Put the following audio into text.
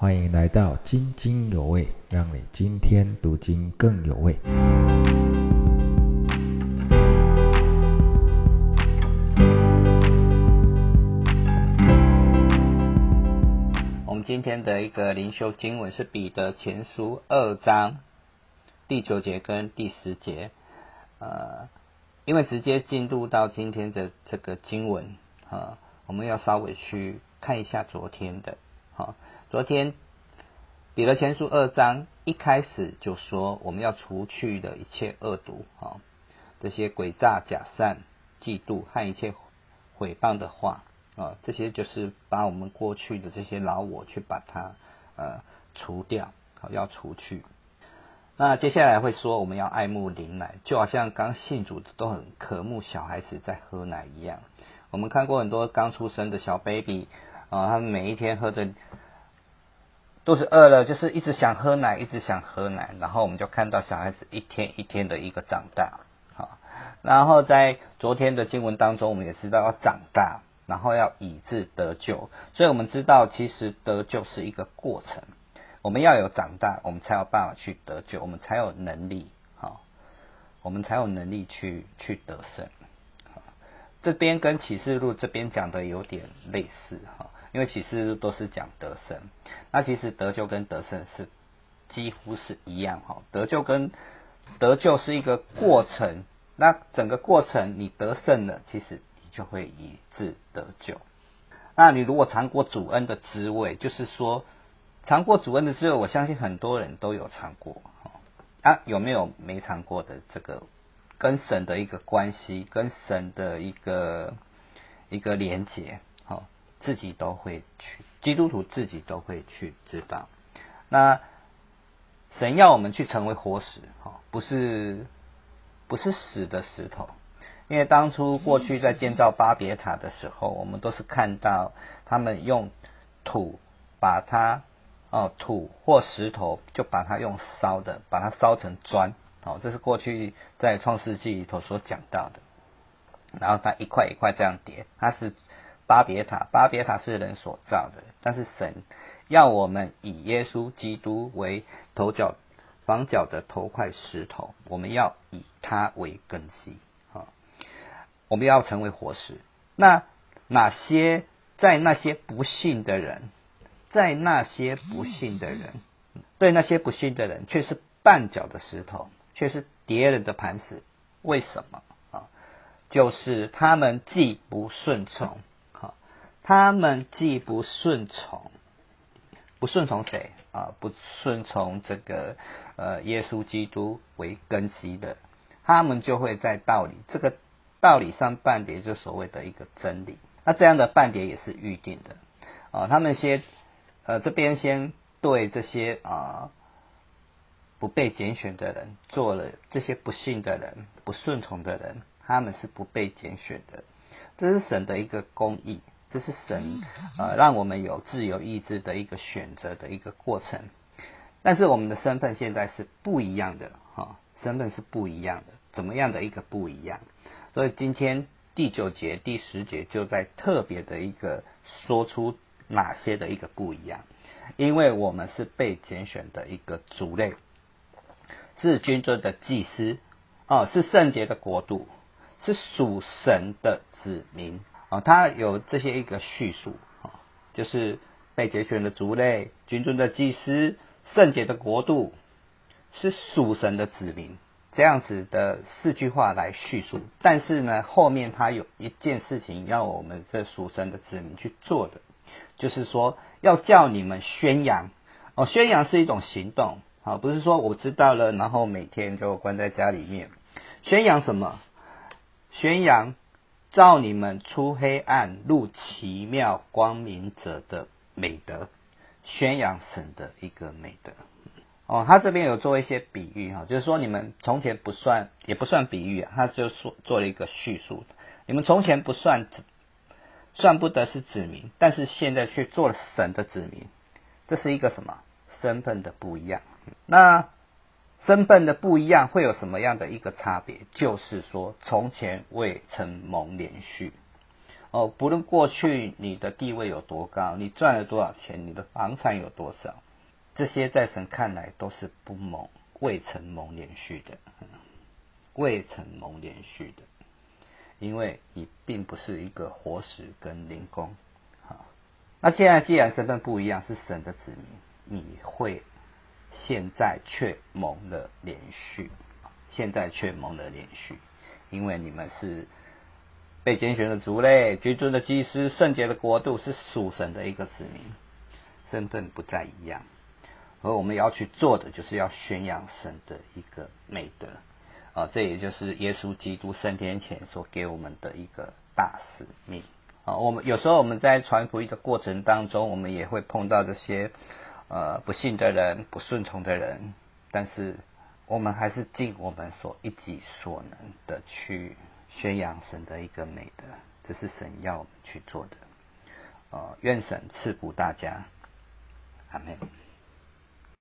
欢迎来到津津有味，让你今天读经更有味。我们今天的一个灵修经文是彼得前书二章第九节跟第十节。呃，因为直接进入到今天的这个经文啊，我们要稍微去看一下昨天的。好，昨天彼得前书二章一开始就说，我们要除去的一切恶毒啊，这些诡诈、假善、嫉妒和一切毁谤的话啊，这些就是把我们过去的这些老我去把它呃除掉，好要除去。那接下来会说，我们要爱慕灵奶，就好像刚信主都很渴慕小孩子在喝奶一样。我们看过很多刚出生的小 baby。啊，他们每一天喝的肚子饿了，就是一直想喝奶，一直想喝奶。然后我们就看到小孩子一天一天的一个长大，好。然后在昨天的经文当中，我们也知道要长大，然后要以致得救。所以我们知道，其实得救是一个过程。我们要有长大，我们才有办法去得救，我们才有能力，好，我们才有能力去去得胜。这边跟启示录这边讲的有点类似，哈。因为其实都是讲得胜，那其实得救跟得胜是几乎是一样哈。得救跟得救是一个过程，那整个过程你得胜了，其实你就会以致得救。那你如果尝过主恩的滋味，就是说尝过主恩的滋味，我相信很多人都有尝过哈。啊，有没有没尝过的这个跟神的一个关系，跟神的一个一个连结？自己都会去，基督徒自己都会去知道。那神要我们去成为活石，哈，不是不是死的石头。因为当初过去在建造巴别塔的时候，我们都是看到他们用土把它哦土或石头就把它用烧的，把它烧成砖，哦，这是过去在创世纪里头所讲到的。然后它一块一块这样叠，它是。巴别塔，巴别塔是人所造的，但是神要我们以耶稣基督为头角房角的头块石头，我们要以他为根基啊，我们要成为活石。那哪些在那些不幸的人，在那些不幸的人，对那些不幸的人却是绊脚的石头，却是别人的磐石？为什么啊？就是他们既不顺从。他们既不顺从，不顺从谁啊？不顺从这个呃耶稣基督为根基的，他们就会在道理这个道理上半点，就所谓的一个真理。那这样的半点也是预定的啊。他们先呃这边先对这些啊不被拣选的人做了这些不信的人、不顺从的人，他们是不被拣选的。这是神的一个公义。这是神呃让我们有自由意志的一个选择的一个过程，但是我们的身份现在是不一样的哈，身份是不一样的，怎么样的一个不一样？所以今天第九节、第十节就在特别的一个说出哪些的一个不一样，因为我们是被拣选的一个族类，是君尊的祭司哦，是圣洁的国度，是属神的子民。啊，他有这些一个叙述啊，就是被节选的族类、君尊的祭司、圣洁的国度，是属神的子民，这样子的四句话来叙述。但是呢，后面他有一件事情要我们这属神的子民去做的，就是说要叫你们宣扬哦，宣扬是一种行动啊，不是说我知道了，然后每天就关在家里面宣扬什么，宣扬。照你们出黑暗入奇妙光明者的美德，宣扬神的一个美德。哦，他这边有做一些比喻哈，就是说你们从前不算，也不算比喻，他就说做了一个叙述。你们从前不算，算不得是子民，但是现在却做了神的子民，这是一个什么身份的不一样？那。身份的不一样会有什么样的一个差别？就是说，从前未曾蒙连续哦，不论过去你的地位有多高，你赚了多少钱，你的房产有多少，这些在神看来都是不蒙、未曾蒙连续的，未曾蒙连续的，因为你并不是一个活石跟灵工。好，那现在既然身份不一样，是神的子民，你会现在却蒙了连续，现在却蒙了连续，因为你们是。被拣选的族类，居住的祭司，圣洁的国度，是属神的一个子民，身份不再一样。而我们要去做的，就是要宣扬神的一个美德啊，这也就是耶稣基督升天前所给我们的一个大使命啊。我们有时候我们在传福音的过程当中，我们也会碰到这些呃不信的人、不顺从的人，但是我们还是尽我们所一己所能的去。宣扬神的一个美德，这是神要我们去做的。呃，愿神赐福大家，阿门。